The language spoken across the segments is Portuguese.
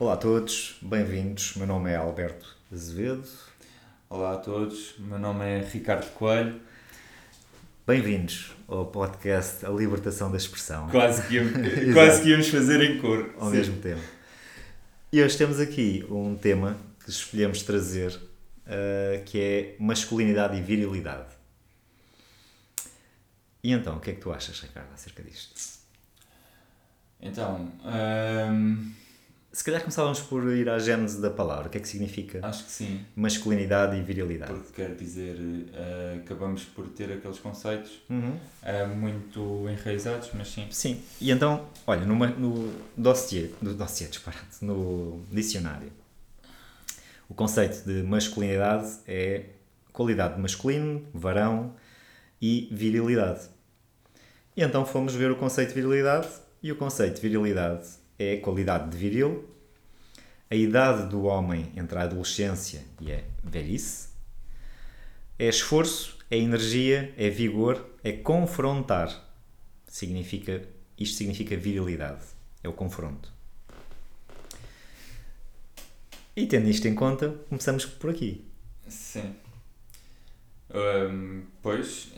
Olá a todos, bem-vindos. Meu nome é Alberto Azevedo. Olá a todos, meu nome é Ricardo Coelho. Bem-vindos ao podcast A Libertação da Expressão. Quase que, íamos, quase que íamos fazer em cor. Ao Sim. mesmo tempo. E hoje temos aqui um tema que escolhemos trazer, uh, que é masculinidade e virilidade. E então, o que é que tu achas, Ricardo, acerca disto? Então, um... se calhar começávamos por ir à gênese da palavra. O que é que significa? Acho que sim. Masculinidade e virilidade. Porque quer dizer, uh, acabamos por ter aqueles conceitos uhum. uh, muito enraizados, mas sim. Sim. E então, olha, numa, no dossiê, no dossiê, disparate, no dicionário, o conceito de masculinidade é qualidade de masculino, varão e virilidade. E então fomos ver o conceito de virilidade e o conceito de virilidade é a qualidade de viril, a idade do homem entre a adolescência e a velhice, é esforço, é energia, é vigor, é confrontar. Significa, isto significa virilidade, é o confronto. E tendo isto em conta, começamos por aqui. Sim. Um, pois,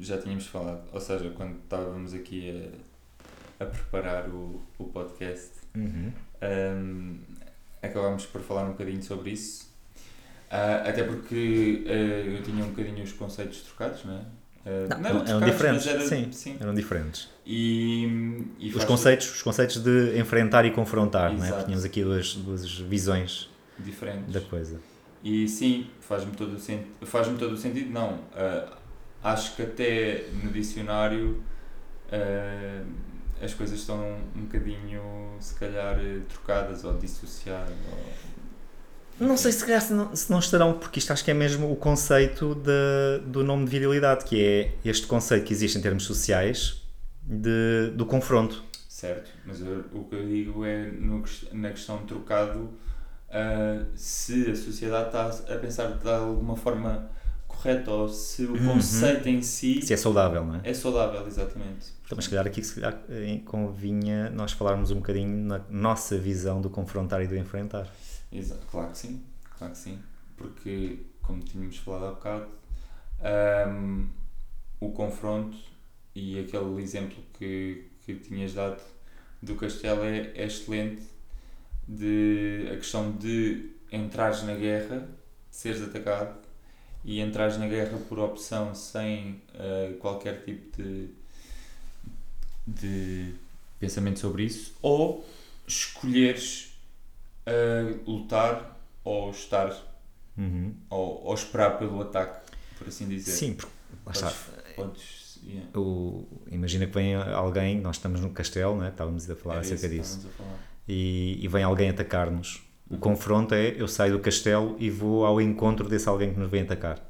já tínhamos falado, ou seja, quando estávamos aqui a a preparar o, o podcast, uhum. um, acabámos por falar um bocadinho sobre isso. Uh, até porque uh, eu tinha um bocadinho os conceitos trocados, não é? Uh, não, não eram, eram diferentes. Era, sim, sim, eram diferentes. E, e os, conceitos, os conceitos de enfrentar e confrontar, Exato. não é? Porque tínhamos aqui duas, duas visões diferentes da coisa. E sim, faz-me todo, o faz todo o sentido. Não, uh, acho que até no dicionário uh, as coisas estão um bocadinho, se calhar, trocadas ou dissociadas. Ou... Não sei se, calhar, se, não, se não estarão, porque isto acho que é mesmo o conceito de, do nome de virilidade, que é este conceito que existe em termos sociais de, do confronto. Certo, mas eu, o que eu digo é no, na questão de trocado, uh, se a sociedade está a pensar de alguma forma correto ou se o uhum. conceito em si. Se é saudável, não é? É saudável, exatamente. Então, mas se calhar aqui se calhar, eh, convinha nós falarmos um bocadinho na nossa visão do confrontar e do enfrentar. Claro que sim, claro que sim. Porque, como tínhamos falado há bocado, um, o confronto e aquele exemplo que, que tinhas dado do castelo é, é excelente de a questão de entrares na guerra, seres atacado e entrares na guerra por opção sem uh, qualquer tipo de, de pensamento sobre isso, ou escolheres uh, lutar ou estar uhum. ou, ou, esperar pelo ataque, por assim dizer. Sim, porque podes, podes, yeah. o, imagina que vem alguém, nós estamos no castelo, né? estávamos a falar acerca disso, e, e vem alguém atacar-nos o confronto é eu saio do castelo e vou ao encontro desse alguém que nos vem atacar.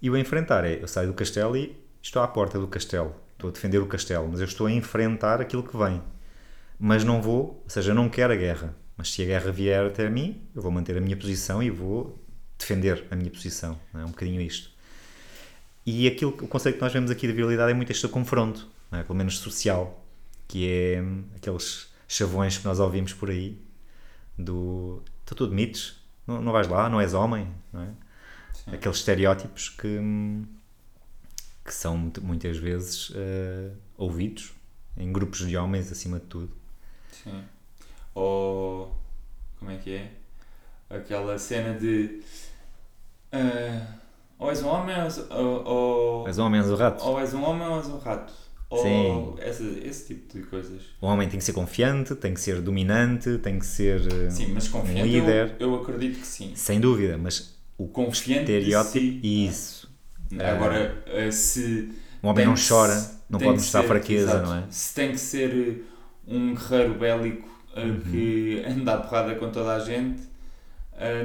E o enfrentar é eu saio do castelo e estou à porta do castelo. Estou a defender o castelo, mas eu estou a enfrentar aquilo que vem. Mas não vou, ou seja, não quero a guerra. Mas se a guerra vier até mim, eu vou manter a minha posição e vou defender a minha posição. É um bocadinho isto. E aquilo, o conceito que nós vemos aqui de virilidade é muito este confronto, é? pelo menos social, que é aqueles chavões que nós ouvimos por aí, do tu, tu admites, não, não vais lá, não és homem, não é? Sim. Aqueles estereótipos que, que são muitas vezes uh, ouvidos em grupos de homens acima de tudo. Sim. Ou como é que é? Aquela cena de uh, ou és um homem ou, ou, és um homem ou és um rato. Ou és um homem ou és um rato. Sim. esse, esse tipo de coisas. O homem tem que ser confiante, tem que ser dominante, tem que ser eh, sim, mas confiante um líder. Eu, eu acredito que sim. Sem dúvida, mas o confiante estereótipo, si, isso. Agora, uh, se. Um homem não chora, não pode mostrar ser, fraqueza, exato, não é? Se tem que ser um guerreiro bélico uh, uhum. que anda a porrada com toda a gente,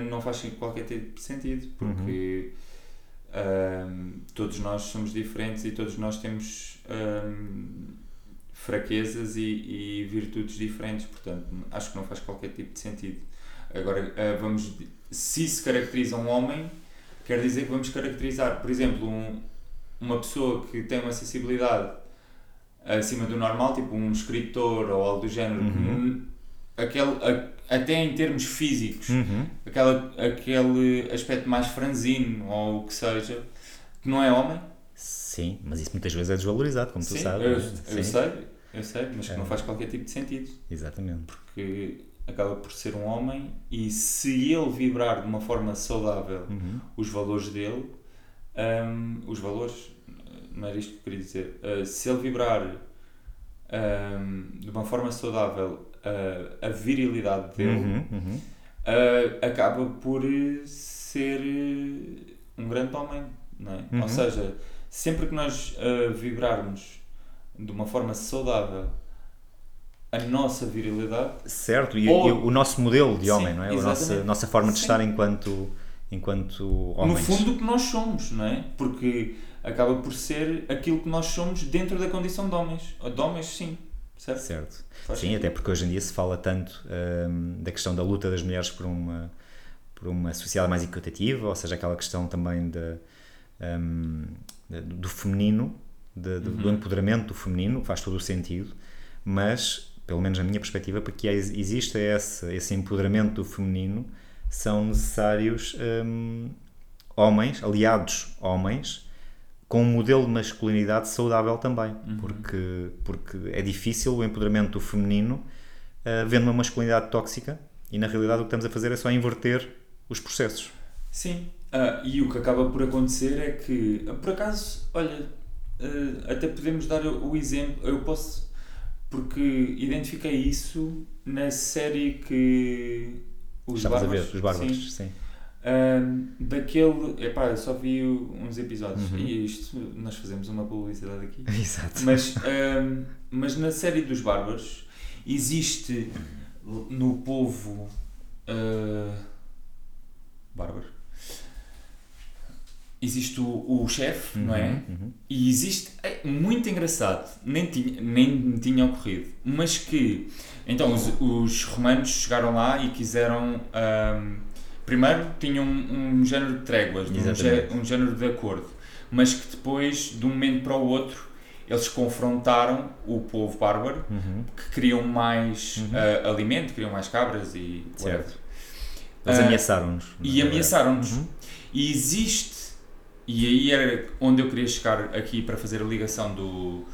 não faz qualquer tipo de sentido, porque. Uhum um, todos nós somos diferentes e todos nós temos fraquezas e, e, virtudes diferentes, portanto, acho que não faz qualquer tipo de sentido. Agora, uh, vamos, se se caracteriza um homem, quer dizer que vamos caracterizar, por exemplo, um, uma pessoa que tem uma sensibilidade acima do normal, tipo um escritor ou algo do género, uhum. aquele, a, até em termos físicos, uhum. aquela, aquele aspecto mais franzino ou o que seja, que não é homem. Sim, mas isso muitas vezes é desvalorizado, como Sim, tu sabes. Eu, é? eu sei, eu sei, mas que é. não faz qualquer tipo de sentido. Exatamente. Porque acaba por ser um homem e se ele vibrar de uma forma saudável uhum. os valores dele, um, os valores, não era isto que eu queria dizer, uh, se ele vibrar um, de uma forma saudável uh, a virilidade dele, uhum, uhum. Uh, acaba por ser um grande homem, não é? Ou uhum. seja, sempre que nós vibrarmos de uma forma saudável a nossa virilidade. Certo, e, ou... e o nosso modelo de Sim, homem, não é? A nossa, nossa forma de Sim. estar enquanto, enquanto homens. No fundo, o que nós somos, não é? Porque acaba por ser aquilo que nós somos dentro da condição de homens. De homens, sim. Certo? certo. sim, até porque hoje em dia se fala tanto hum, da questão da luta das mulheres por uma, por uma sociedade mais equitativa, ou seja, aquela questão também um, do feminino, de, de, uhum. do empoderamento do feminino, faz todo o sentido, mas pelo menos na minha perspectiva, porque existe esse, esse empoderamento do feminino, são necessários hum, homens, aliados homens, com um modelo de masculinidade saudável também, uhum. porque, porque é difícil o empoderamento do feminino uh, vendo uma masculinidade tóxica e na realidade o que estamos a fazer é só inverter os processos. Sim, uh, e o que acaba por acontecer é que, por acaso, olha, uh, até podemos dar o exemplo, eu posso porque identifiquei isso na série que os Estavas Bárbaros, a ver, os Bárbaros, sim. sim. Um, daquele, epá, eu só vi uns episódios uhum. e isto, nós fazemos uma publicidade aqui. Exato. Mas, um, mas na série dos Bárbaros existe no povo uh, bárbaro existe o, o chefe, uhum, não é? Uhum. E existe, é muito engraçado, nem tinha, nem me tinha ocorrido, mas que, então os, os romanos chegaram lá e quiseram, um, primeiro tinham um, um género de tréguas, um, um género de acordo, mas que depois, de um momento para o outro, eles confrontaram o povo bárbaro, uhum. que queriam mais uh, alimento, queriam mais cabras e... Certo. Eles uh, ameaçaram-nos. E ameaçaram-nos. Uhum. E existe e aí era onde eu queria chegar aqui para fazer a ligação do,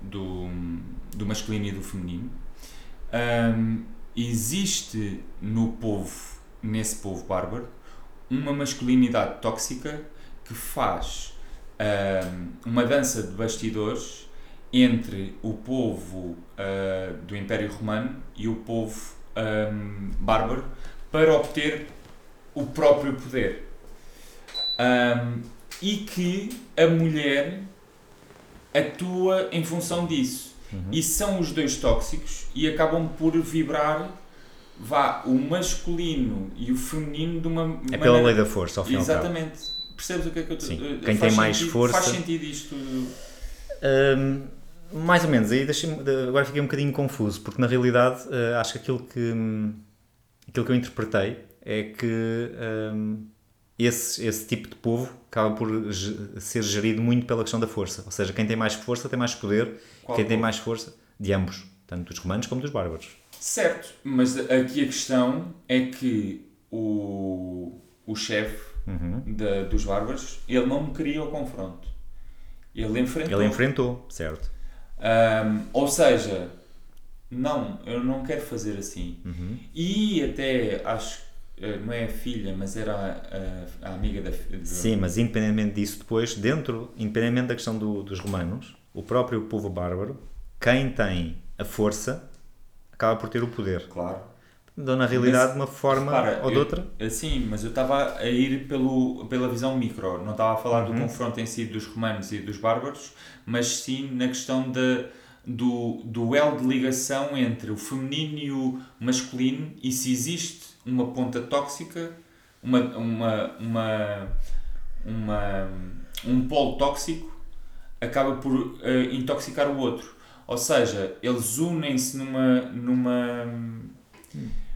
do, do masculino e do feminino. Um, existe no povo, nesse povo bárbaro, uma masculinidade tóxica que faz um, uma dança de bastidores entre o povo uh, do Império Romano e o povo um, bárbaro para obter o próprio poder. Um, e que a mulher atua em função disso. Uhum. E são os dois tóxicos e acabam por vibrar vá, o masculino e o feminino de uma É maneira... pela lei da força, ao final. Exatamente. Percebes o que é que eu Sim. Uh, Quem tem mais sentido, força. Faz sentido isto? Um, mais ou menos. Aí agora fiquei um bocadinho confuso, porque na realidade uh, acho que aquilo que, aquilo que eu interpretei é que um, esse, esse tipo de povo acaba por ser gerido muito pela questão da força. Ou seja, quem tem mais força tem mais poder, Qual quem povo? tem mais força, de ambos, tanto dos romanos como dos bárbaros. Certo, mas aqui a questão é que o, o chefe uhum. dos bárbaros, ele não queria o confronto. Ele enfrentou. Ele enfrentou, certo. Um, ou seja, não, eu não quero fazer assim. Uhum. E até acho eh, não é a filha, mas era a, a, a amiga da filha. Sim, mas independentemente disso, depois, dentro, independentemente da questão do, dos romanos, o próprio povo bárbaro, quem tem a força, acaba por ter o poder. Claro. Então, na realidade, de uma forma repara, ou de outra. sim, mas eu estava a ir pelo, pela visão micro, não estava a falar uhum. do confronto em si dos romanos e dos bárbaros, mas sim na questão de, do duelo de ligação entre o feminino e o masculino e se existe uma ponta tóxica, uma, uma, uma, uma, um polo tóxico acaba por uh, intoxicar o outro. Ou seja, eles unem-se numa, numa,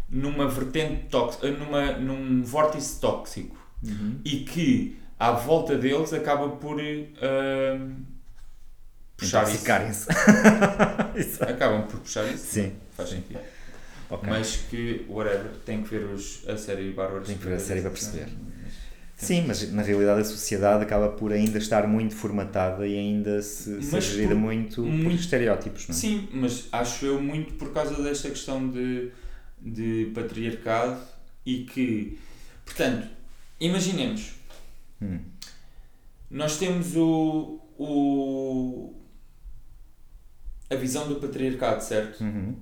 numa vertente tóxica, numa, num vórtice tóxico uhum. e que à volta deles acaba por uh, puxar isso. Acabam por puxar isso. Sim. Faz sentido. Okay. Mas que, whatever, tem que ver os, a série Bárbaros. Tem que ver a série para perceber. Sim, mas na realidade a sociedade acaba por ainda estar muito formatada e ainda se, se gerida muito, muito por estereótipos, não é? Sim, mas acho eu muito por causa desta questão de, de patriarcado e que, portanto, imaginemos, hum. nós temos o, o, a visão do patriarcado, certo? Uhum.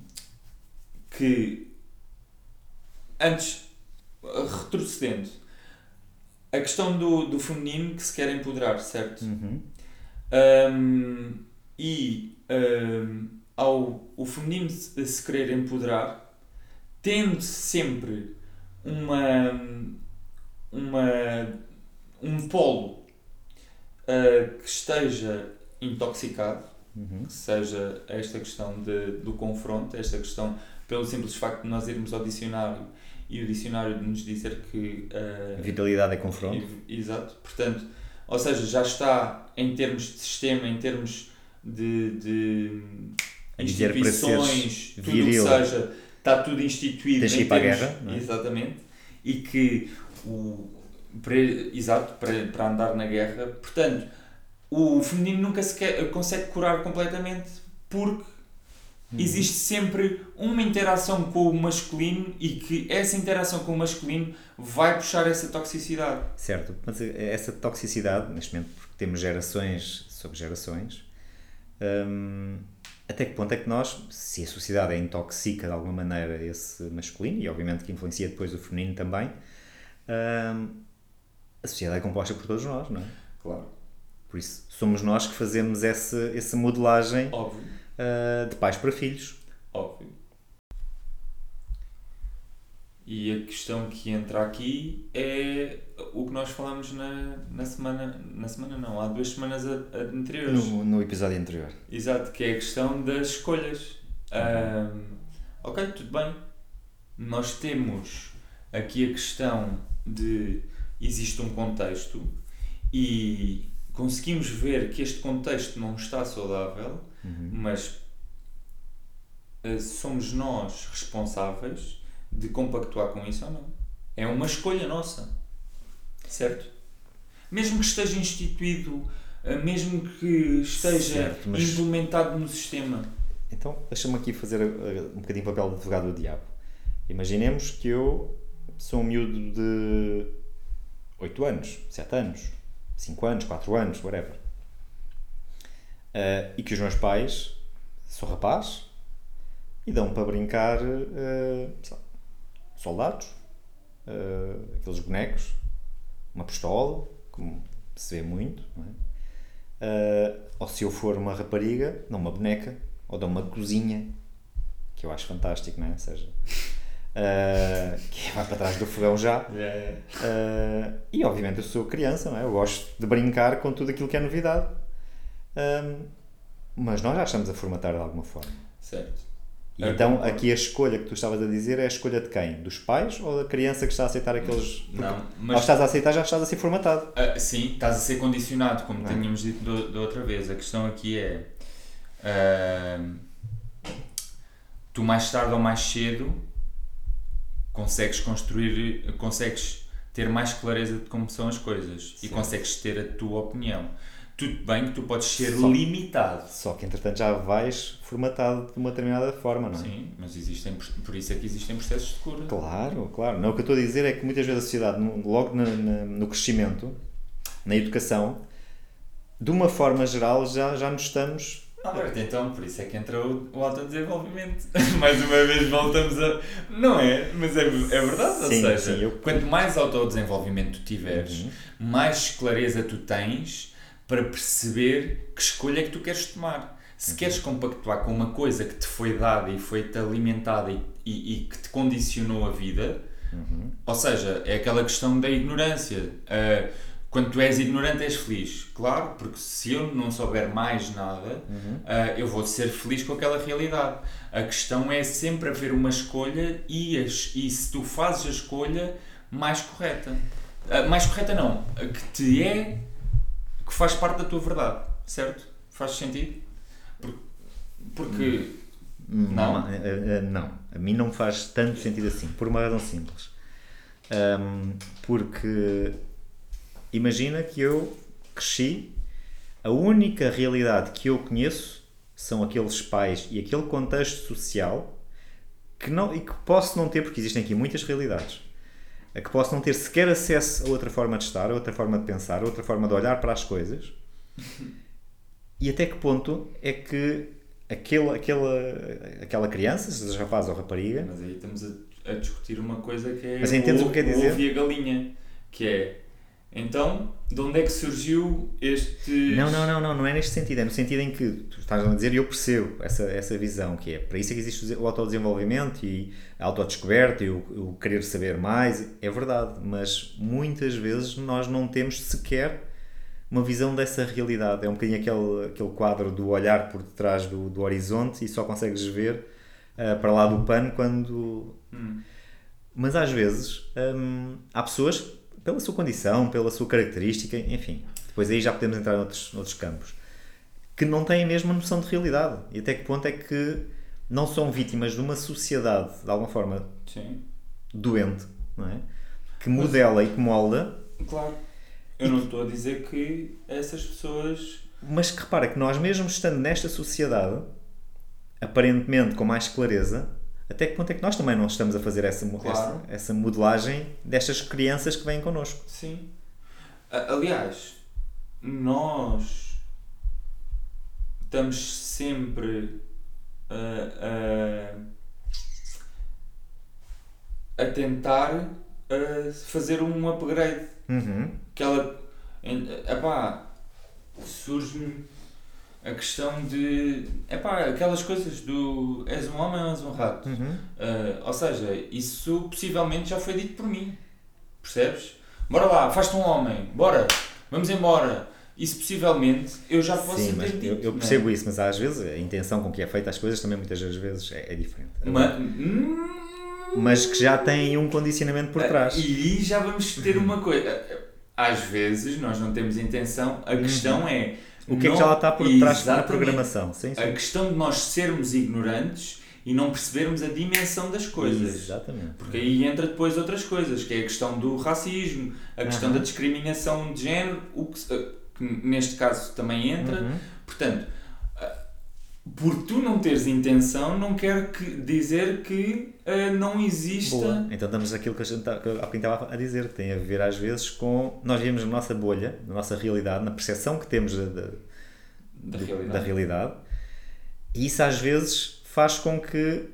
Que antes, retrocedendo, a questão do, do feminino que se quer empoderar, certo? Uhum. Um, e um, ao o feminino se, se querer empoderar, tendo sempre uma, uma, um polo uh, que esteja intoxicado, uhum. que seja esta questão de, do confronto, esta questão pelo simples facto de nós irmos ao dicionário e o dicionário nos dizer que. Uh, Vitalidade é confronto. Exato. Portanto, ou seja, já está em termos de sistema, em termos de, de instituições, tudo o que seja, está tudo instituído. Tens que ir para termos, a guerra. É? Exatamente. E que o. Para, exato, para, para andar na guerra. Portanto, o feminino nunca se quer, consegue curar completamente porque Uhum. Existe sempre uma interação com o masculino e que essa interação com o masculino vai puxar essa toxicidade. Certo, mas essa toxicidade, neste momento, porque temos gerações sobre gerações, hum, até que ponto é que nós, se a sociedade é intoxica de alguma maneira esse masculino, e obviamente que influencia depois o feminino também, hum, a sociedade é composta por todos nós, não é? Claro. Por isso, somos nós que fazemos essa, essa modelagem. Óbvio uh, de pais para filhos. Óbvio. E a questão que entra aqui é o que nós falamos na, na semana. Na semana não, há duas semanas anteriores. No, no episódio anterior. Exato, que é a questão das escolhas. Um, ok, tudo bem. Nós temos aqui a questão de existe um contexto e conseguimos ver que este contexto não está saudável Uhum. Mas uh, somos nós responsáveis de compactuar com isso ou não. É uma escolha nossa. Certo? Mesmo que esteja instituído, uh, mesmo que esteja certo, mas... implementado no sistema. Então, deixa-me aqui fazer uh, um bocadinho o papel de advogado do diabo. Imaginemos que eu sou um miúdo de 8 anos, 7 anos, 5 anos, 4 anos, whatever. Uh, e que os meus pais, sou rapaz, e dão para brincar uh, soldados, uh, aqueles bonecos, uma pistola, como se vê muito, é? ou se eu for uma rapariga, dão uma boneca, ou dão uma cozinha, que eu acho fantástico, não é? Ou seja, que vai para trás do fogão já. e obviamente eu sou criança, não é? Eu gosto de brincar com tudo aquilo que é novidade. Um, mas nós já estamos a formatar de alguma forma. Certo. E então, aqui a escolha que tu estavas a dizer é a escolha de quem? Dos pais ou da criança que está a aceitar aqueles. Não, mas. Estás a aceitar, já estás a ser formatado. Uh, sim, estás a ser condicionado, como não. É? tínhamos dito da outra vez. A questão aqui é. Uh, tu mais tarde ou mais cedo consegues construir. consegues ter mais clareza de como são as coisas sim. e consegues ter a tua opinião tudo bem que tu podes ser só, limitado. Só que entretanto já vais formatado de uma determinada forma, não é? Sim, mas existem, por isso é que existem processos de cura. Claro, claro. Não, o que eu estou a dizer é que muitas vezes a sociedade, logo no, no crescimento, na educação, de uma forma geral já, já nos estamos Alberto, então por isso é que entra o, o autodesenvolvimento. mais uma vez voltamos a. Não é? Mas é, é verdade. Sim, Ou seja, sim, eu... quanto mais autodesenvolvimento tu tiveres, uhum. mais clareza tu tens para perceber que escolha é que tu queres tomar. Se uhum. queres compactuar com uma coisa que te foi dada e foi-te alimentada e, e, e, que te condicionou a vida, uhum. ou seja, é aquela questão da ignorância. Uh, quando tu és ignorante, és feliz. Claro, porque se eu não souber mais nada, uhum. uh, eu vou ser feliz com aquela realidade. A questão é sempre haver uma escolha e, as, e se tu fazes a escolha mais correta. Uh, mais correta não, que te é que faz parte da tua verdade, certo? Faz sentido? Porque, porque Não? Não. A mim não faz tanto sentido assim, por uma razão simples. Um, porque imagina que eu cresci, a única realidade que eu conheço são aqueles pais e aquele contexto social que não, e que posso não ter, porque existem aqui muitas realidades, a que posso não ter sequer acesso a outra forma de estar, a outra forma de pensar, a outra forma de olhar para as coisas. E até que ponto é que aquele, aquela, aquela criança, seja rapaz ou rapariga. Mas aí estamos a, a discutir uma coisa que é. Mas entendes o, o que quer dizer? O ovo e a galinha. Que é então, de onde é que surgiu este. Não, não, não, não, não é neste sentido. É no sentido em que tu estás a dizer e eu percebo essa, essa visão, que é para isso é que existe o autodesenvolvimento e a autodescoberta e o, o querer saber mais. É verdade, mas muitas vezes nós não temos sequer uma visão dessa realidade. É um bocadinho aquele, aquele quadro do olhar por detrás do, do horizonte e só consegues ver uh, para lá do pano quando. Hum. Mas às vezes hum, há pessoas pela sua condição, pela sua característica, enfim. Depois aí já podemos entrar noutros, noutros campos. Que não têm a mesma noção de realidade. E até que ponto é que não são vítimas de uma sociedade, de alguma forma, Sim. doente, não é? Que modela Mas, e que molda. Claro. Eu não estou a dizer que essas pessoas. Mas que repara que nós, mesmo estando nesta sociedade, aparentemente com mais clareza, até que ponto é que nós também não estamos a fazer essa, claro. essa, essa modelagem destas crianças que vêm connosco? Sim. Aliás, nós estamos sempre a, a, a tentar a fazer um upgrade. Uhum. Que ela. Epá, surge-me a questão de. É pá, aquelas coisas do. És um homem ou és um rato? Uhum. Uh, ou seja, isso possivelmente já foi dito por mim. Percebes? Bora lá, faz-te um homem, bora, vamos embora. Isso possivelmente eu já posso Sim, mas dito, eu, eu é? percebo isso, mas às vezes a intenção com que é feita as coisas também muitas vezes é, é diferente. Mas, mas que já tem um condicionamento por trás. E já vamos ter uma coisa. Às vezes nós não temos intenção, a questão uhum. é o que não, é que já lá está por trás da programação? Sim, sim. A questão de nós sermos ignorantes e não percebermos a dimensão das coisas. Exatamente. Porque aí entra depois outras coisas, que é a questão do racismo, a questão uhum. da discriminação de género, o que, que, neste caso também entra. Uhum. Portanto, por tu não teres intenção, não quer que, dizer que uh, não exista. Boa. Então estamos aquilo que a gente tá, que alguém estava a dizer, que tem a ver às vezes com. Nós vivemos na nossa bolha, na nossa realidade, na percepção que temos da, da, da, realidade. da realidade, e isso às vezes faz com que,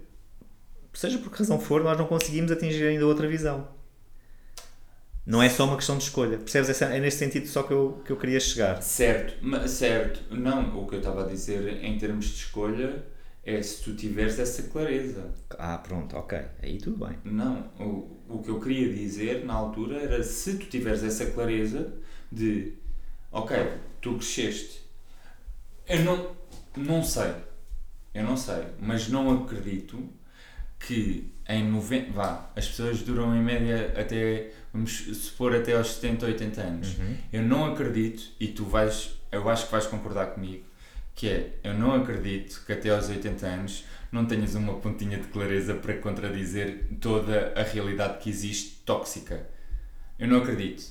seja por que razão for, nós não conseguimos atingir ainda outra visão. Não é só uma questão de escolha. Percebes? É nesse sentido só que eu, que eu queria chegar. Certo, certo. Não, o que eu estava a dizer em termos de escolha é se tu tiveres essa clareza. Ah, pronto, ok. Aí tudo bem. Não, o, o que eu queria dizer na altura era se tu tiveres essa clareza de ok, tu cresceste. Eu não, não sei. Eu não sei, mas não acredito que em 90. Vá, as pessoas duram em média até vamos supor até aos 70, 80 anos. Uhum. Eu não acredito, e tu vais, eu acho que vais concordar comigo, que é, eu não acredito que até aos 80 anos não tenhas uma pontinha de clareza para contradizer toda a realidade que existe tóxica. Eu não acredito.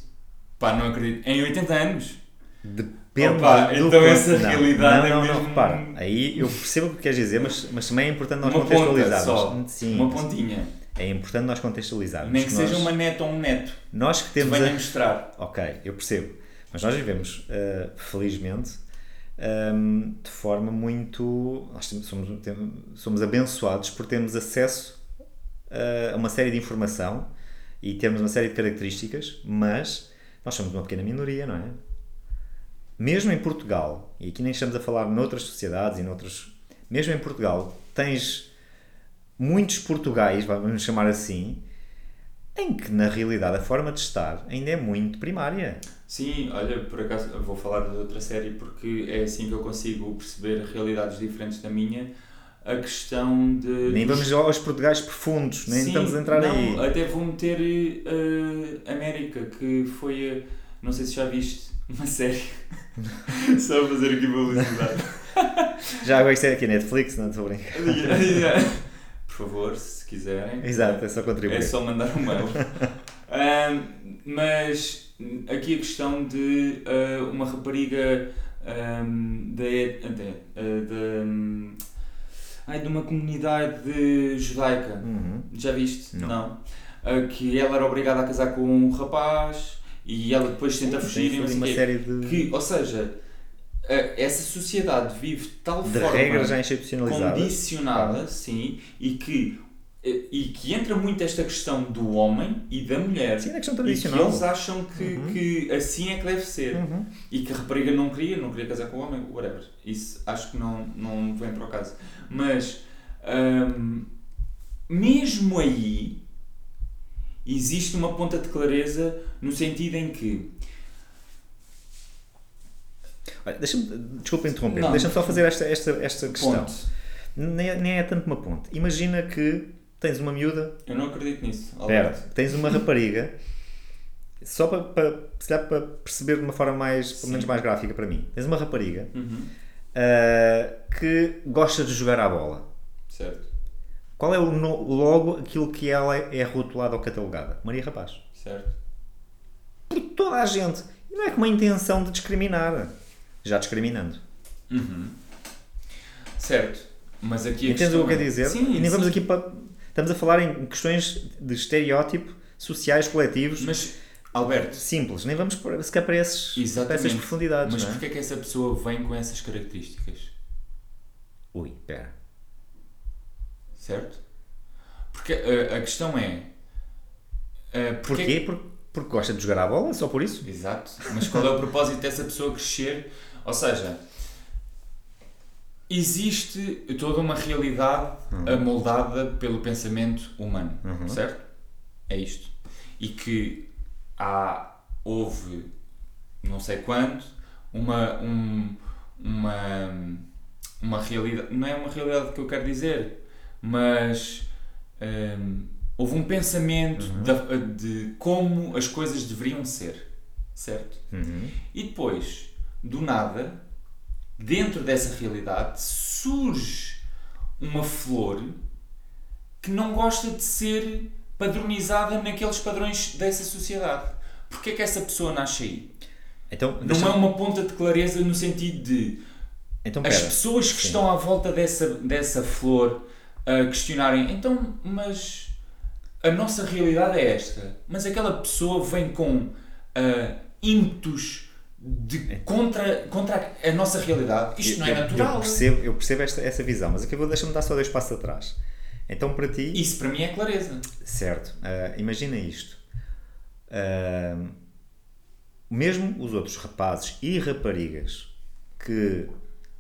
Pá, não acredito. Em 80 anos? Depende Opa, do então essa não, realidade não, não, é mesmo... não, repara. Aí eu percebo o que queres dizer, mas, mas também é importante nós uma contextualizarmos. Só, Sim, uma pontinha. É importante nós contextualizarmos. Nem que, que seja nós, uma neta ou um neto. Nós que temos. Que venha a mostrar. Ok, eu percebo. Mas nós vivemos, uh, felizmente, um, ehm, de forma muito. Nós somos, temos, somos abençoados por termos acesso a uma série de informação e termos uma série de características, mas nós somos uma pequena minoria, não é? Mesmo em Portugal, e aqui nem estamos a falar noutras sociedades e noutros. Mesmo em Portugal, tens muitos Portugais, vamos chamar assim, em que na realidade a forma de estar ainda é muito primária. Sim, olha, por acaso vou falar de outra série porque é assim que eu consigo perceber realidades diferentes da minha. A questão de. Nem vamos aos Portugais profundos, nem Sim, estamos a entrar não, aí. Até vou meter uh, América, que foi. Uh, não sei se já viste uma série. Só a fazer aqui publicidade. Já agora isto é aqui Netflix, não estou a brincar. Por favor, se quiserem. Exato, é só contribuir. É só mandar um mail. um, mas aqui a questão de uh, uma rapariga um, de, de, de, um, ai, de uma comunidade judaica. Uhum. Já viste? Não. não. Uh, que ela era obrigada a casar com um rapaz e ela depois tenta fugir e uma série de... que, ou seja, essa sociedade vive de tal de forma regras já condicionada, claro. sim, e que e que entra muito esta questão do homem e da mulher. Sim, na questão tradicional. E que eles acham que, uhum. que assim é que deve ser. Uhum. E que a rapariga não queria, não queria casar com o homem, whatever. Isso acho que não, não vem para o caso. Mas, hum, mesmo aí, existe uma ponta de clareza no sentido em que. Deixa-me, desculpa interromper, deixa-me só fazer esta, esta, esta questão. Nem, nem é tanto uma ponte. Imagina que tens uma miúda. Eu não acredito nisso. Pera, tens uma rapariga, só para, para, para perceber de uma forma mais, pelo menos mais gráfica para mim. Tens uma rapariga uhum. uh, que gosta de jogar à bola. Certo. Qual é o no, logo aquilo que ela é rotulada ou catalogada? Maria Rapaz. Certo. Por toda a gente. E não é com uma intenção de discriminar. Já discriminando. Uhum. Certo. Mas aqui a Entendes o que eu quero dizer? Sim, e nem vamos aqui para Estamos a falar em questões de estereótipo, sociais, coletivos. Mas, Alberto. Simples, nem vamos sequer para, esses, para essas profundidades. Mas é? porquê é que essa pessoa vem com essas características? Ui, pera. Certo? Porque uh, a questão é. Uh, porquê? porquê? Porque, porque gosta de jogar à bola, só por isso? Exato. Mas qual é o propósito dessa pessoa crescer? Ou seja, existe toda uma realidade uhum. amoldada pelo pensamento humano, uhum. certo? É isto. E que há, houve, não sei quando, uma, um, uma, uma realidade, não é uma realidade que eu quero dizer, mas um, houve um pensamento uhum. de, de, como as coisas deveriam ser, certo? Uhum. E depois, do nada, dentro dessa realidade surge uma flor que não gosta de ser padronizada naqueles padrões dessa sociedade. Porquê é que essa pessoa nasce aí? Então, não é uma ponta de clareza no sentido de então, as pessoas que Sim. estão à volta dessa, dessa flor a questionarem, então, mas a nossa realidade é esta, mas aquela pessoa vem com uh, ímpetos de, contra, contra a nossa realidade. Isto eu, não é natural. Eu percebo, eu percebo esta, essa visão, mas aqui vou deixar-me dar só dois passos atrás. Então, para ti. Isso para mim é clareza. Certo. Uh, imagina isto. Uh, mesmo os outros rapazes e raparigas que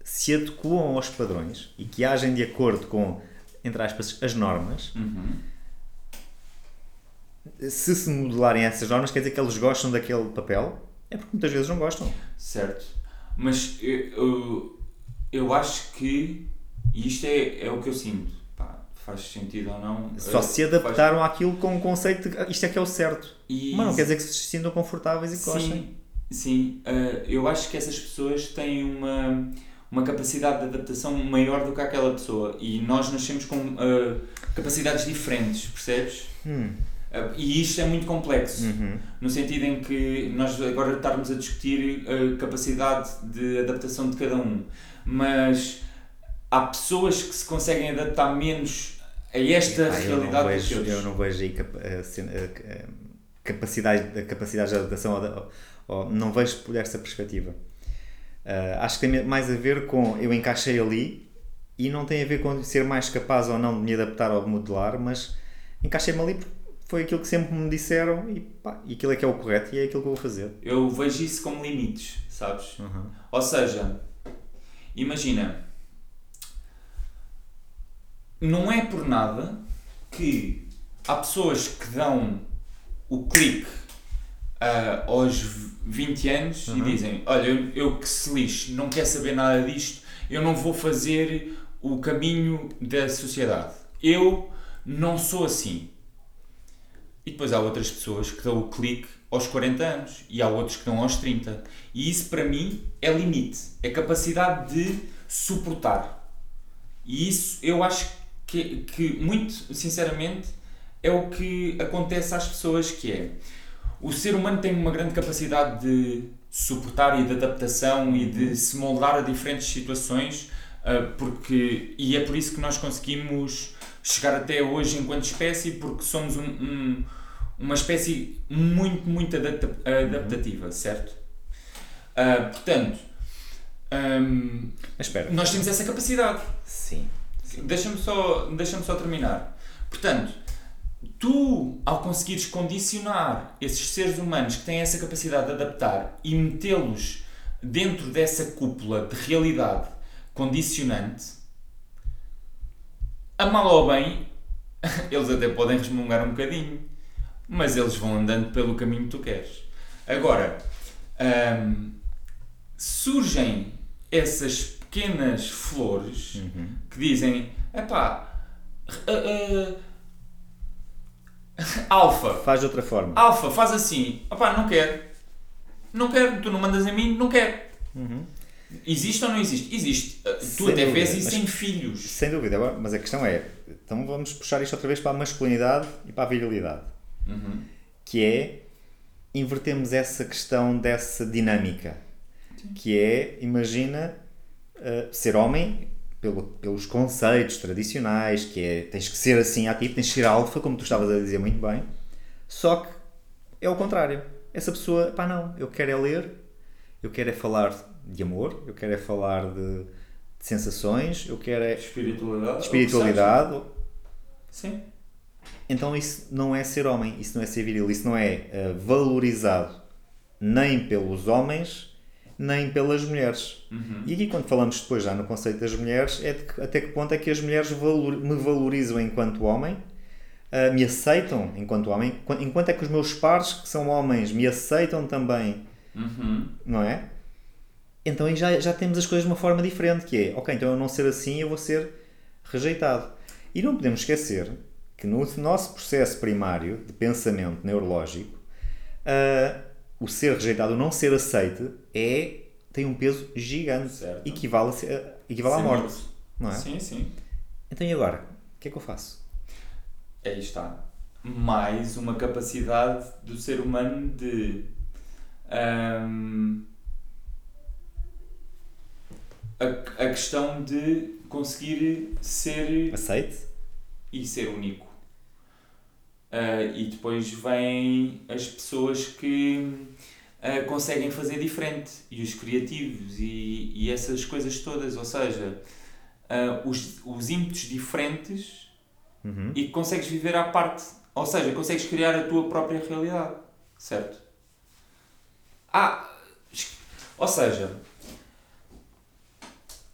se adequam aos padrões e que agem de acordo com, entre aspas, as normas, uhum. se se modelarem essas normas, quer dizer que eles gostam daquele papel é porque muitas vezes não gostam. Certo. Mas eu, eu acho que, e isto é, é o que eu sinto, pá, faz sentido ou não. Só se adaptaram faz... àquilo com o conceito de isto é que é o certo. E... Mas não quer dizer que se sintam confortáveis e gostem. Sim, sim. Uh, eu acho que essas pessoas têm uma, uma capacidade de adaptação maior do que aquela pessoa e nós nascemos com uh, capacidades diferentes, percebes? Hum. Uh, e isto é muito complexo, uhum. no sentido em que nós agora estarmos a discutir a capacidade de adaptação de cada um, mas há pessoas que se conseguem adaptar menos a esta ah, realidade eu vejo, Eu não vejo aí capacidade, capacidade de adaptação, ou, ou, não vejo por essa perspectiva. Uh, acho que tem mais a ver com eu encaixei ali e não tem a ver com ser mais capaz ou não de me adaptar ou de modelar, mas encaixei-me ali porque foi aquilo que sempre me disseram e, pá, e aquilo é que é o correto e é aquilo que eu vou fazer. Eu vejo isso como limites, sabes? Uhum. Ou seja, imagina, não é por nada que há pessoas que dão o clique uh, aos 20 anos uhum. e dizem: Olha, eu, eu que se lixe, não quero saber nada disto, eu não vou fazer o caminho da sociedade. Eu não sou assim. E depois há outras pessoas que dão o clique aos 40 anos e há outros que dão aos 30. E isso para mim é limite. É capacidade de suportar. E isso eu acho que, que muito sinceramente é o que acontece às pessoas que é o ser humano tem uma grande capacidade de suportar e de adaptação e de se moldar a diferentes situações uh, porque e é por isso que nós conseguimos chegar até hoje enquanto espécie porque somos um, um, uma espécie muito muito adaptativa uhum. certo? Uh, portanto um, nós temos essa capacidade. Sim, sim. deixa-me só deixa só terminar. Portanto tu, ao conseguires condicionar esses seres humanos que têm essa capacidade de adaptar e metê-los dentro dessa cúpula de realidade condicionante, a mal ou bem, eles até podem resmungar um bocadinho, mas eles vão andando pelo caminho que tu queres. Agora, hum, surgem essas pequenas flores uhum. que dizem: epá, uh, uh, Alfa. Faz de outra forma. Alfa, faz assim. Opá, não quero. Não quero. Tu não mandas a mim, não quero. Uhum. Existe ou não existe? Existe. Uh, tu sem até vês isso em filhos. Sem dúvida. Mas a questão é, então vamos puxar isto outra vez para a masculinidade e para a virilidade. Uhum. Que é, invertemos essa questão dessa dinâmica. Que é, imagina, uh, ser homem pelo, pelos conceitos tradicionais, que é tens que ser assim ativo, tens que ser alfa, como tu estavas a dizer muito bem. Só que é o contrário. Essa pessoa, pá, não, eu quero é ler, eu quero é falar de amor, eu quero é falar de, de sensações, eu quero é. Espiritualidade. Espiritualidade. Sim. Então isso não é ser homem, isso não é ser viril, isso não é uh, valorizado nem pelos homens nem pelas mulheres. Uhum. E aqui, quando falamos depois já no conceito das mulheres, é de, até que ponto é que as mulheres valor, me valorizam enquanto homem, uh, me aceitam enquanto homem, enquanto é que os meus pares, que são homens, me aceitam também, uhum. não é? Então aí já, já temos as coisas de uma forma diferente, que é, ok, então eu não ser assim, eu vou ser rejeitado. E não podemos esquecer que no nosso processo primário de pensamento neurológico, uh, o ser rejeitado, o não ser aceite, é, tem um peso gigante. Certo. Equivale, a, equivale à morte. Não é? Sim, sim. Então e agora? O que é que eu faço? Aí está. Mais uma capacidade do ser humano de. Um, a, a questão de conseguir ser. Aceite? E ser único. Uh, e depois vêm as pessoas que uh, conseguem fazer diferente e os criativos e, e essas coisas todas, ou seja, uh, os, os ímpetos diferentes uhum. e consegues viver à parte, ou seja, consegues criar a tua própria realidade, certo? Ah, ou seja,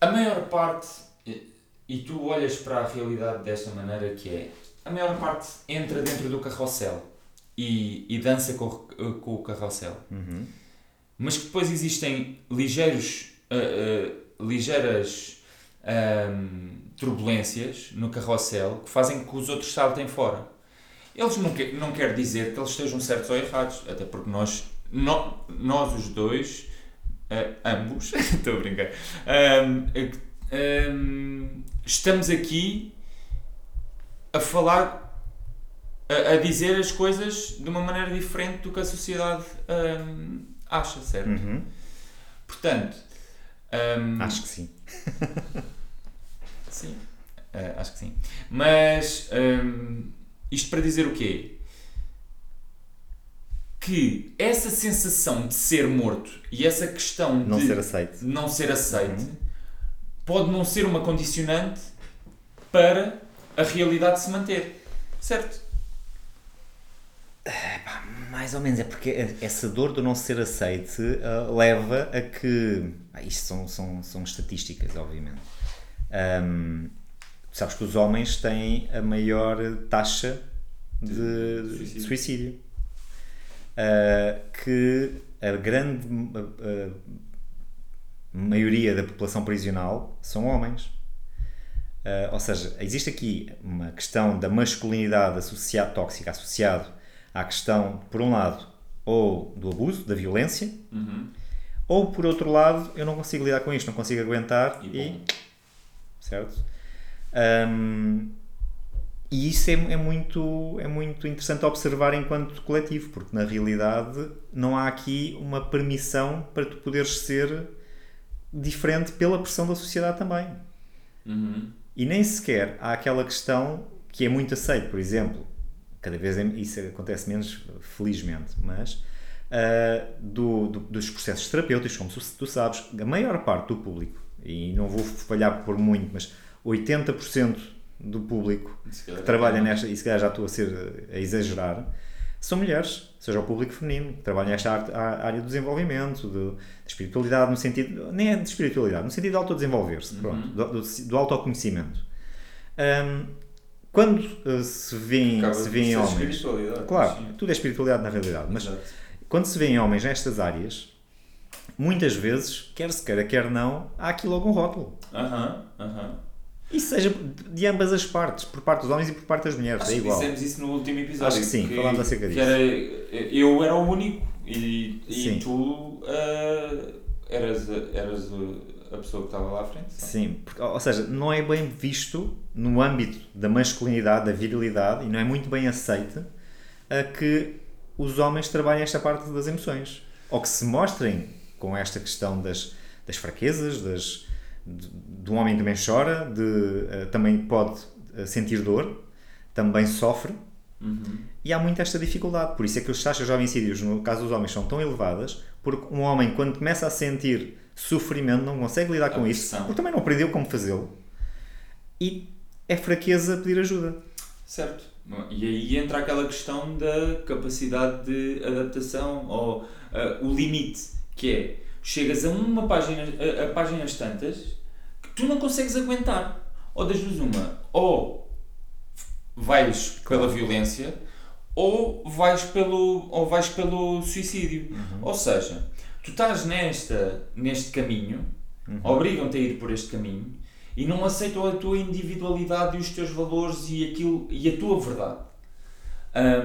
a maior parte, e tu olhas para a realidade desta maneira que é a maior parte entra dentro do carrossel e, e dança com, com o carrossel. Uhum. Mas que depois existem ligeiros, uh, uh, ligeiras um, turbulências no carrossel que fazem com que os outros saltem fora. Eles não, que, não quer dizer que eles estejam certos ou errados, até porque nós, no, nós os dois, uh, ambos, estou a brincar, um, um, estamos aqui a falar, a, a, dizer as coisas de uma maneira diferente do que a sociedade um, acha, certo? Uhum. Portanto, um, acho que sim. sim, uh, acho que sim. Mas um, isto para dizer o quê? Que essa sensação de ser morto e essa questão não de ser aceito, não ser aceite uhum. pode não ser uma condicionante para a realidade se manter. Certo? É, mais ou menos, é porque essa dor do não ser aceite uh, leva a que. Ah, isto são, são, são estatísticas, obviamente. Um, sabes que os homens têm a maior taxa de, de suicídio. De suicídio. Uh, que a grande uh, maioria da população prisional são homens. Uh, ou seja, existe aqui uma questão da masculinidade associada, tóxica associado à questão, por um lado, ou do abuso, da violência, uhum. Ou por outro lado, eu não consigo lidar com isto, não consigo aguentar e. e certo? Um, e isso é, é, muito, é muito interessante observar enquanto coletivo, porque na realidade não há aqui uma permissão para tu poderes ser diferente pela pressão da sociedade também. Uhum. E nem sequer há aquela questão que é muito aceita, por exemplo, cada vez é, isso acontece menos, felizmente, mas uh, do, do, dos processos terapêuticos, como tu, tu, sabes, a maior parte do público, e não vou falhar por muito, mas 80% do público que trabalha nesta, e se calhar já estou a ser a exagerar, são mulheres, seja o público feminino, que trabalha nesta área do desenvolvimento, de, de, espiritualidade, no sentido, nem é de espiritualidade, no sentido de autodesenvolver-se, uhum. do, do, do, autoconhecimento. Um, quando uh, se vê, se vê homens. Claro, sim. tudo é espiritualidade na realidade, mas Exato. quando se vê em homens nestas áreas, muitas vezes, quer se queira, quer não, há aqui logo um rótulo. Aham, uh aham. -huh, uh -huh. E seja de ambas as partes, por parte dos homens e por parte das mulheres. Acho é igual. dissemos isso no último episódio. Acho que sim, que, falámos acerca disso. Era, eu era o único e, e tu uh, eras, eras a pessoa que estava lá à frente. Sabe? Sim, porque, ou seja, não é bem visto no âmbito da masculinidade, da virilidade, e não é muito bem aceite a que os homens trabalhem esta parte das emoções. Ou que se mostrem com esta questão das, das fraquezas, das, de, de um homem também chora, de, uh, também pode uh, sentir dor, também sofre. Uhum. E há muito esta dificuldade. Por isso é que as taxas de homicídios, no caso dos homens, são tão elevadas, porque um homem, quando começa a sentir sofrimento, não consegue lidar com isso, porque também não aprendeu como fazê-lo. E é fraqueza pedir ajuda. Certo. E aí entra aquela questão da capacidade de adaptação ou uh, o limite, que é chegas a uma página, a, a páginas tantas tu não consegues aguentar. Ou das duas uma, ou vais pela violência ou vais pelo, ou vais pelo suicídio. Uhum. Ou seja, tu estás nesta, neste caminho, uhum. obrigam-te a ir por este caminho e não aceitam a tua individualidade e os teus valores e, aquilo, e a tua verdade.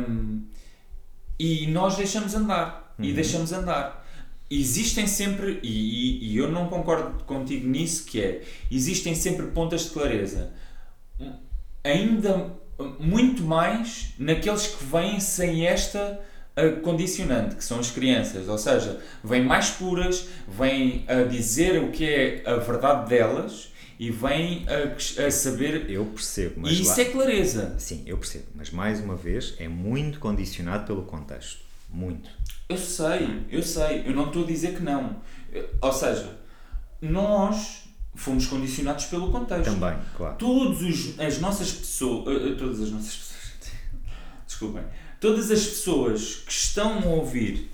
Um, e nós deixamos andar. Uhum. E deixamos andar existem sempre, e, e, eu não concordo contigo nisso, que é, existem sempre pontas de clareza. Ainda muito mais naqueles que vêm sem esta uh, condicionante, que são as crianças. Ou seja, vêm mais puras, vêm a dizer o que é a verdade delas e vêm a, a saber. Eu percebo, mas. E isso lá... é clareza. Sim, eu percebo, mas mais uma vez é muito condicionado pelo contexto. Muito. Eu sei, eu sei, eu não estou a dizer que não. Ou seja, nós fomos condicionados pelo contexto. Também, claro. Todos os, as nossas pessoas, eh, eh, todas as nossas pessoas, desculpem, todas as pessoas que estão a ouvir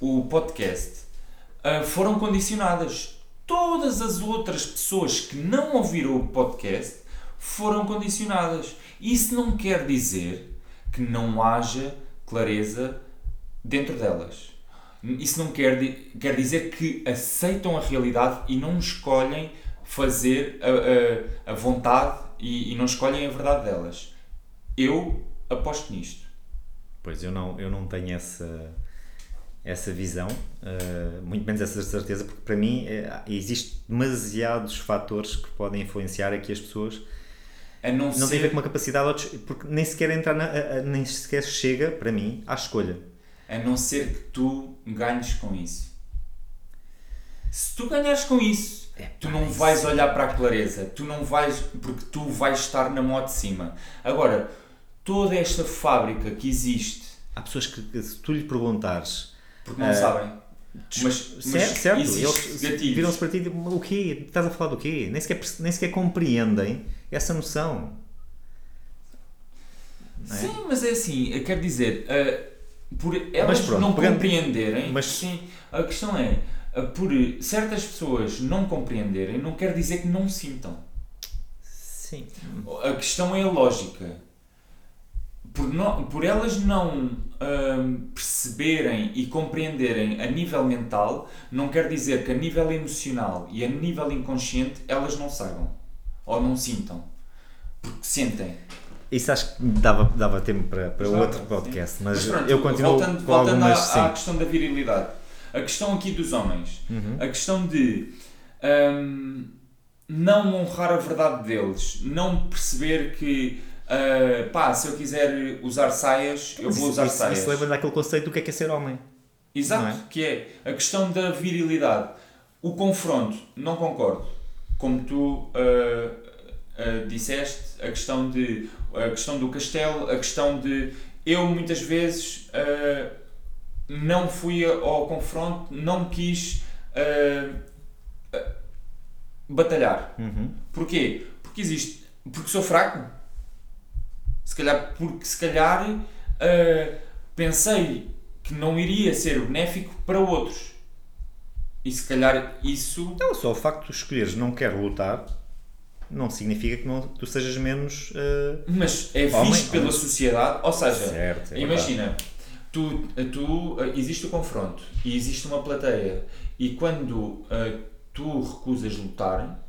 o podcast uh, foram condicionadas. Todas as outras pessoas que não ouviram o podcast foram condicionadas. Isso não quer dizer que não haja clareza dentro delas. Isso não quer, quer dizer que aceitam a realidade e não escolhem fazer a, a, a vontade e, e, não escolhem a verdade delas. Eu aposto nisto. Pois eu não, eu não tenho essa, essa visão, uh, muito menos essa certeza, porque para mim é, existe demasiados fatores que podem influenciar aqui as pessoas. A não, não ser... tem a ver com uma capacidade, porque nem sequer entrar na, nem sequer chega, para mim, à escolha a não ser que tu ganhes com isso. Se tu ganhares com isso, é, tu não vais olhar para a clareza, tu não vais, porque tu vais estar na moto de cima. Agora, toda esta fábrica que existe. Há pessoas que, se tu lhe perguntares. Porque não uh, sabem. Mas, mas certo, eles viram-se para ti o quê? Estás a falar do quê? Nem sequer, nem sequer compreendem essa noção. É? Sim, mas é assim, quer dizer, uh, por elas pronto, não pegando, compreenderem. Mas sim, a questão é, por certas pessoas não compreenderem, não quer dizer que não sintam. Sim. A questão é a lógica. Por, não, por elas não hum, perceberem e compreenderem a nível mental, não quer dizer que a nível emocional e a nível inconsciente elas não saibam ou não sintam. Porque sentem. Isso acho que dava, dava tempo para, para outro podcast, mas, mas pronto, eu continuo voltando, com voltando algumas, à, à questão da virilidade. A questão aqui dos homens, uhum. a questão de um, não honrar a verdade deles, não perceber que uh, pá, se eu quiser usar saias, eu vou usar isso, saias. Isso leva daquele conceito do que é que é ser homem. Exato, é? que é a questão da virilidade. O confronto, não concordo. Como tu uh, uh, disseste, a questão, de, a questão do castelo, a questão de eu muitas vezes uh, não fui ao confronto, não quis batalhar. Uhum. Porquê? Porque existe. Porque sou fraco. Se calhar, porque se calhar pensei que não iria ser benéfico para outros. E se calhar isso. Não, só o facto de escolheres não quero lutar não significa que não, tu sejas menos. Uh, Mas é homem, visto pela homem. sociedade, ou seja, certo, é imagina, tu, tu, uh, existe o confronto e existe uma plateia, e quando uh, tu recusas lutar,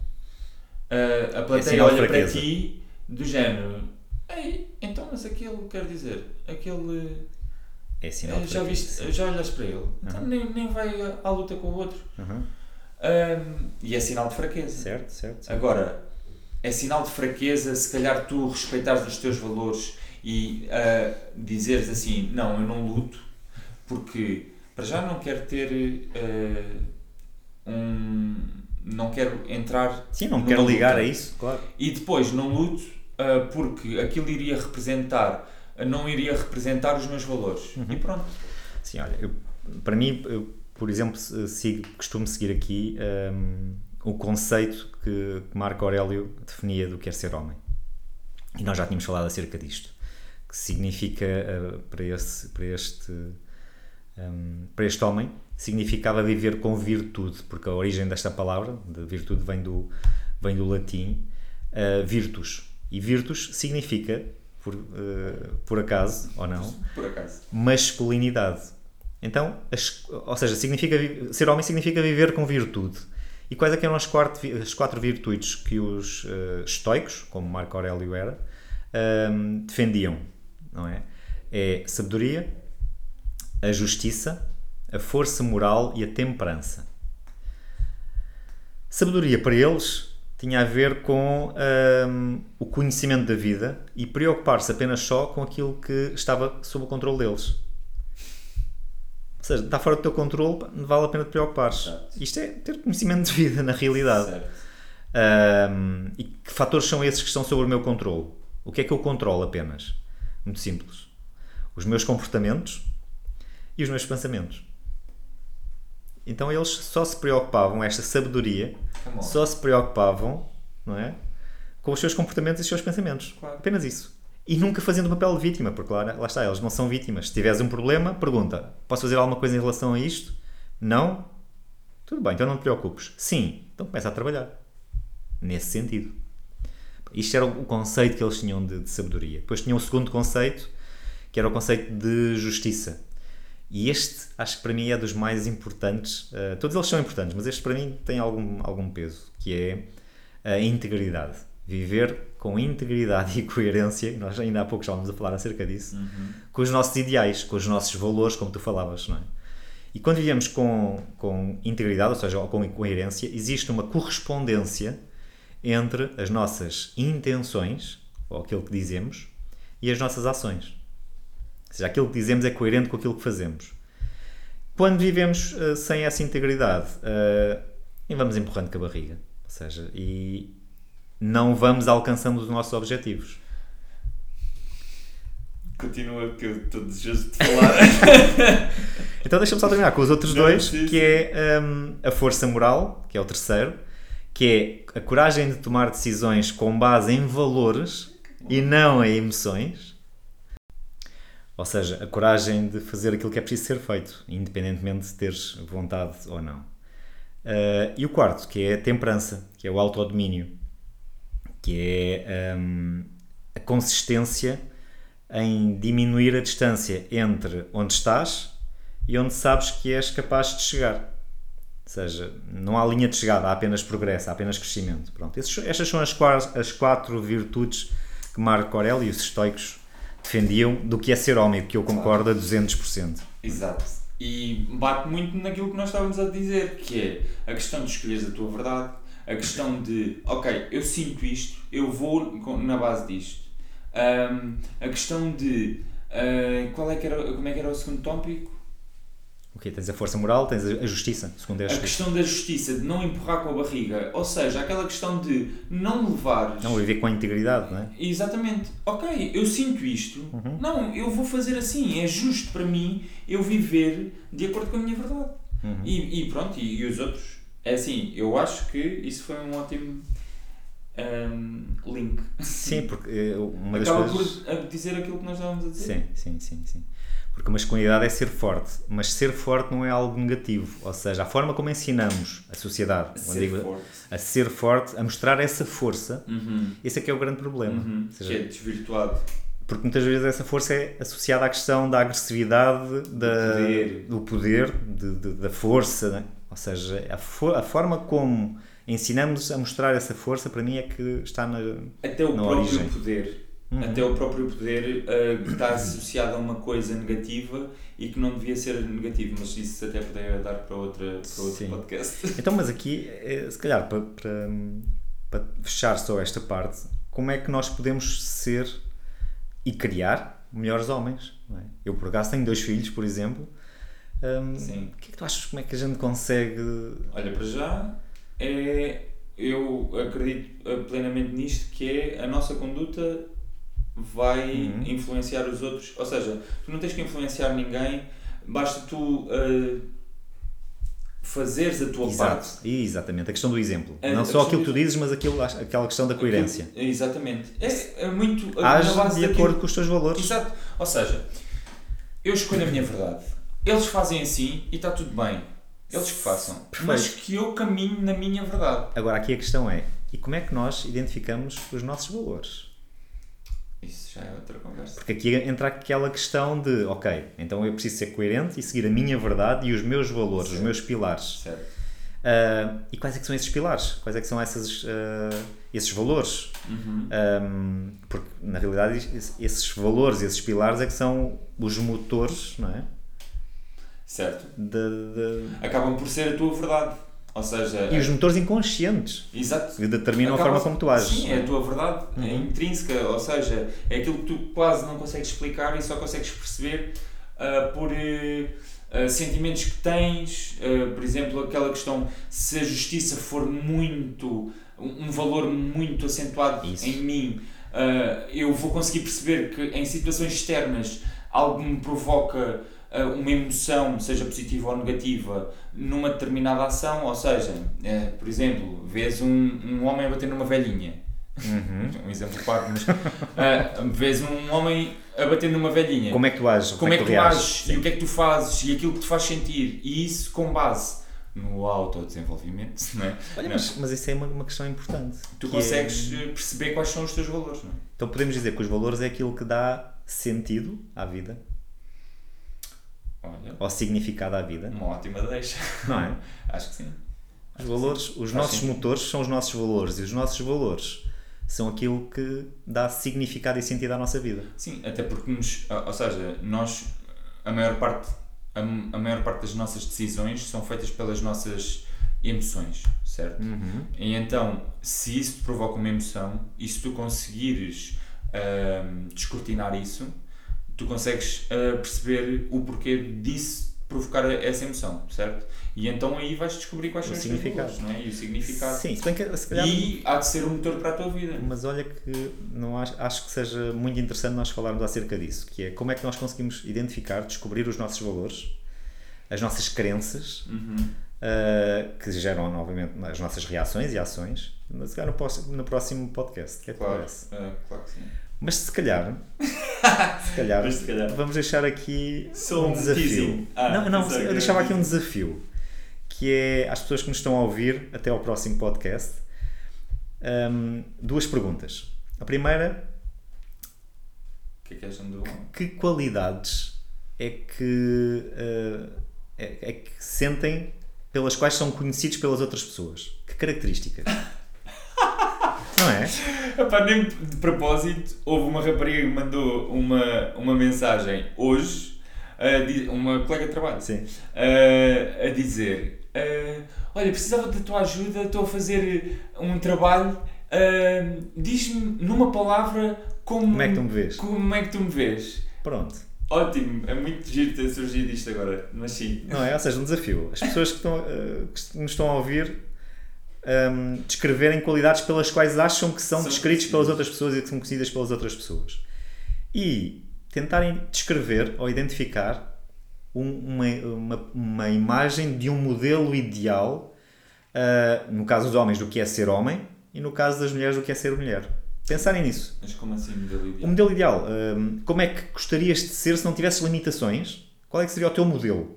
a plateia é olha para ti do género. Ei, então, mas aquele, quer dizer, aquele é sinal de já, viste, já olhas para ele, uhum. então nem, nem vai à luta com o outro. Uhum. Um, e é sinal de fraqueza. Certo, certo, certo. Agora, é sinal de fraqueza se calhar tu respeitares os teus valores e uh, dizeres assim: não, eu não luto porque para já não quero ter uh, um. não quero entrar. Sim, não quero ligar luta. a isso, claro. E depois não luto uh, porque aquilo iria representar não iria representar os meus valores. Uhum. E pronto. Sim, olha, eu, para mim, eu, por exemplo, sigo, costumo seguir aqui um, o conceito que, Marco Aurélio definia do que é ser homem. E nós já tínhamos falado acerca disto. Que significa uh, para, esse, para, este, um, para este homem, significava viver com virtude, porque a origem desta palavra, de virtude, vem do, vem do latim uh, virtus. E virtus significa por, uh, por acaso ou não, por acaso. masculinidade. Então, as, ou seja, significa, ser homem significa viver com virtude. E quais é que eram as quatro, as quatro virtudes que os uh, estoicos, como Marco Aurélio era, uh, defendiam? Não é? É sabedoria, a justiça, a força moral e a temperança. Sabedoria para eles tinha a ver com um, o conhecimento da vida e preocupar-se apenas só com aquilo que estava sob o controle deles. Ou seja, está fora do teu controle, não vale a pena te preocupares. Isto é ter conhecimento de vida, na realidade. Um, e que fatores são esses que estão sobre o meu controle? O que é que eu controlo apenas? Muito simples. Os meus comportamentos e os meus pensamentos. Então eles só se preocupavam, esta sabedoria, só se preocupavam, não é? Com os seus comportamentos e os seus pensamentos. Claro. Apenas isso. E nunca fazendo o papel de vítima, porque lá, lá está, eles não são vítimas. Se tiveres um problema, pergunta: posso fazer alguma coisa em relação a isto? Não? Tudo bem, então não te preocupes. Sim, então começa a trabalhar. Nesse sentido. Isto era o conceito que eles tinham de, de sabedoria. Depois tinham o segundo conceito, que era o conceito de justiça. E este, acho que para mim é dos mais importantes. Uh, todos eles são importantes, mas este para mim tem algum, algum peso, que é a integridade. Viver com integridade e coerência, nós ainda há pouco já vamos a falar acerca disso, uhum. com os nossos ideais, com os nossos valores, como tu falavas, não é? E quando vivemos com, com integridade, ou seja, com coerência, existe uma correspondência entre as nossas intenções, ou aquilo que dizemos, e as nossas ações. Ou seja, aquilo que dizemos é coerente com aquilo que fazemos. Quando vivemos uh, sem essa integridade, uh, vamos empurrando com a barriga. Ou seja, e não vamos alcançando os nossos objetivos. Continua que eu estou desejoso de falar. então deixa-me só terminar com os outros não, dois, sim, que é um, a força moral, que é o terceiro, que é a coragem de tomar decisões com base em valores e não em emoções. Ou seja, a coragem de fazer aquilo que é preciso ser feito, independentemente de teres vontade ou não. Uh, e o quarto, que é a temperança, que é o autodomínio, que é um, a consistência em diminuir a distância entre onde estás e onde sabes que és capaz de chegar. Ou seja, não há linha de chegada, há apenas progresso, há apenas crescimento. Pronto, esses, estas são as, as quatro virtudes que Marco Aurélio e os estoicos defendiam do que é ser homem, que eu concordo a 200%. Exato. E bate muito naquilo que nós estávamos a dizer, que é a questão de escolheres a tua verdade, a questão de, ok, eu sinto isto, eu vou na base disto. Um, a questão de, uh, qual é que era, como é que era o segundo tópico? Ok, tens a força moral, tens a justiça, segundo a, a questão da justiça, de não empurrar com a barriga, ou seja, aquela questão de não levar. Não viver com a integridade, não é? Exatamente. Ok, eu sinto isto, uhum. não, eu vou fazer assim, é justo para mim eu viver de acordo com a minha verdade. Uhum. E, e, pronto, e, e, os outros. É assim, eu acho que isso foi um ótimo um, link. Sim, porque eh, uma das Acaba coisas. por dizer aquilo que nós estávamos a dizer. Sim, sim, sim. sim. Porque a masculinidade é ser forte, mas ser forte não é algo negativo. Ou seja, a forma como ensinamos a sociedade a ser, digo, forte. a ser forte, a mostrar essa força, uhum. esse é que é o grande problema. Uhum. Seja, que é desvirtuado. Porque muitas vezes essa força é associada à questão da agressividade, da, poder. do poder, de, de, da força. Né? Ou seja, a, for, a forma como ensinamos a mostrar essa força, para mim, é que está na. Até o próprio origem. poder Uhum. Até o próprio poder uh, está associado a uma coisa negativa e que não devia ser negativo, mas isso até poderia dar para, outra, para outro Sim. podcast. Então, mas aqui, eh, se calhar, para, para, para fechar só esta parte, como é que nós podemos ser e criar melhores homens? É? Eu, por acaso, tenho dois filhos, por exemplo. Um, Sim. O que é que tu achas? Como é que a gente consegue. Olha, para já, é, eu acredito eh, plenamente nisto, que é a nossa conduta vai uhum. influenciar os outros. Ou seja, tu não tens que influenciar ninguém, basta tu uh, fazeres a tua Exato. parte. Exatamente, a questão do exemplo. A, não a só aquilo que tu dizes, mas aquilo, aquela questão da coerência. Aquilo, exatamente. É, é muito. Age de daquilo. acordo com os teus valores. Exato. Ou seja, eu escolho a minha verdade. Eles fazem assim e está tudo bem. Eles que façam. Perfeito. Mas que eu caminho na minha verdade. Agora, aqui a questão é: e como é que nós identificamos os nossos valores? Isso já é outra conversa. Porque aqui entra aquela questão de, ok, então eu preciso ser coerente e seguir a minha verdade e os meus valores, certo. os meus pilares. Certo. Uh, e quais é que são esses pilares? Quais é que são essas, uh, esses valores? Uhum. Um, porque, na realidade, esses valores, esses pilares é que são os motores, não é? Certo. De, de... Acabam por ser a tua verdade. Ou seja, e os motores inconscientes exato, que determinam a forma como tu ages. Sim, é a tua verdade, é uhum. é intrínseca, ou seja, é aquilo que tu quase não consegues explicar e só consegues perceber uh, por uh, sentimentos que tens. por exemplo, aquela questão se a justiça for muito, um valor muito acentuado Isso. em mim, eu vou conseguir perceber que em situações externas algo me provoca uma emoção, seja positiva ou negativa, numa determinada ação, ou seja, é, por exemplo, vês um, um homem a bater numa velhinha, uhum. um exemplo claro, mas uh, vês um homem a bater numa velhinha. Como é que tu ages? Como, é que, tu ages e o que é que tu fazes e aquilo que te faz sentir, e isso com base no autodesenvolvimento, não é? Olha, mas, mas isso é uma, uma questão importante. Tu consegues é... perceber quais são os teus valores, não é? Então podemos dizer que os valores é aquilo que dá sentido à vida Olha, ou significado à vida. Uma ótima deixa. Não é? Acho que sim. Os valores, os nossos motores são os nossos valores e os nossos valores são aquilo que dá significado e sentido à nossa vida. Sim, até porque nos, ou seja, nós a maior parte a, a maior parte das nossas decisões são feitas pelas nossas emoções, certo? Uhum. E então, se isso te provoca uma emoção e se tu conseguires descortinar isso, tu consegues uh, perceber o porquê disso provocar essa emoção, certo? E então aí vais descobrir quais o são os significados, não é? E o significado. Sim, se bem que se calhar... E há de ser um motor para a tua vida. Mas olha que não acho, acho que seja muito interessante nós falarmos acerca disso, que é como é que nós conseguimos identificar, descobrir os nossos valores, as nossas crenças, uhum. uh, que geram novamente as nossas reações e ações, mas no, no próximo podcast. Que é claro, uh, claro que sim. Mas se calhar, se calhar, Mas se calhar. vamos deixar aqui um, um desafio. Ah, não, não, eu deixava aqui um desafio que é às pessoas que nos estão a ouvir até ao próximo podcast. Um, duas perguntas. A primeira que, é que, do... que qualidades é que, uh, é, é que sentem pelas quais são conhecidos pelas outras pessoas? Que características? Não é? Epá, nem de propósito, houve uma rapariga que mandou uma, uma mensagem hoje uma colega de trabalho, Sim. a dizer: Olha, precisava da tua ajuda, estou a fazer um trabalho. Diz-me numa palavra como, como é que tu me vês. Como é que tu me vês? Pronto. Ótimo, é muito giro ter surgido isto agora, mas sim. Não é? Ou seja, um desafio. As pessoas que, estão, que nos estão a ouvir um, descreverem qualidades pelas quais acham que são, são descritos pelas outras pessoas e que são conhecidas pelas outras pessoas. E tentarem descrever ou identificar um, uma, uma, uma, imagem de um modelo ideal, uh, no caso dos homens, do que é ser homem, e no caso das mulheres, do que é ser mulher. Pensarem nisso. Mas como assim modelo ideal? O modelo ideal. Um, como é que gostarias de ser se não tivesses limitações? Qual é que seria o teu modelo?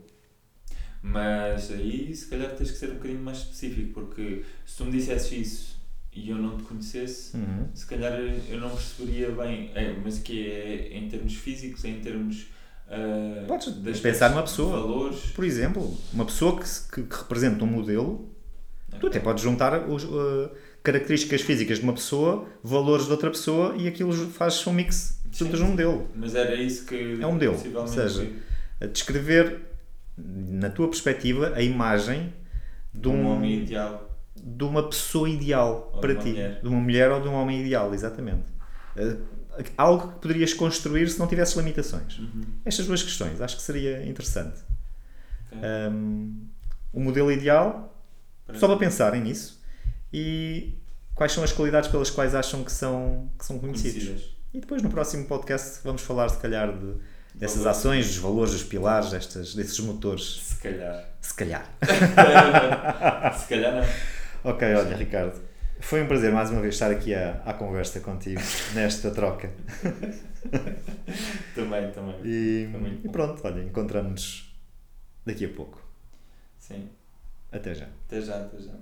Mas aí, se calhar, tens que ser um bocadinho mais específico, porque se tu me dissesses isso e eu não te conhecesse, uhum. se calhar eu não perceberia bem. É, mas que é em termos físicos, é em termos. Uh, Podes pensar numa pessoa. Valores. Por exemplo, uma pessoa que, que, que representa um modelo, okay. tu até podes juntar os, uh, características físicas de uma pessoa, valores de outra pessoa e aquilo faz um mix de um modelo. Mas era isso que. É um modelo. Ou seja, a descrever na tua perspectiva, a imagem de um, um homem ideal. De uma pessoa ideal ou para ti. Mulher. De uma mulher ou de um homem ideal, exatamente. Uh, algo que poderias construir se não tivesse limitações. Uhum. Estas duas questões, acho que seria interessante. Okay. Um, o modelo ideal, para só para pensarem nisso, e quais são as qualidades pelas quais acham que são, que são conhecidos. Conhecidas. E depois no próximo podcast vamos falar, se calhar, de dessas ações, dos valores, dos pilares, destes, desses motores. Se calhar. Se calhar. Se calhar não. Ok, olha, Ricardo. Foi um prazer mais uma vez estar aqui à, à conversa contigo, nesta troca. também, também. E, e pronto, olha, encontramos-nos daqui a pouco. Sim. Até já. Até já, até já.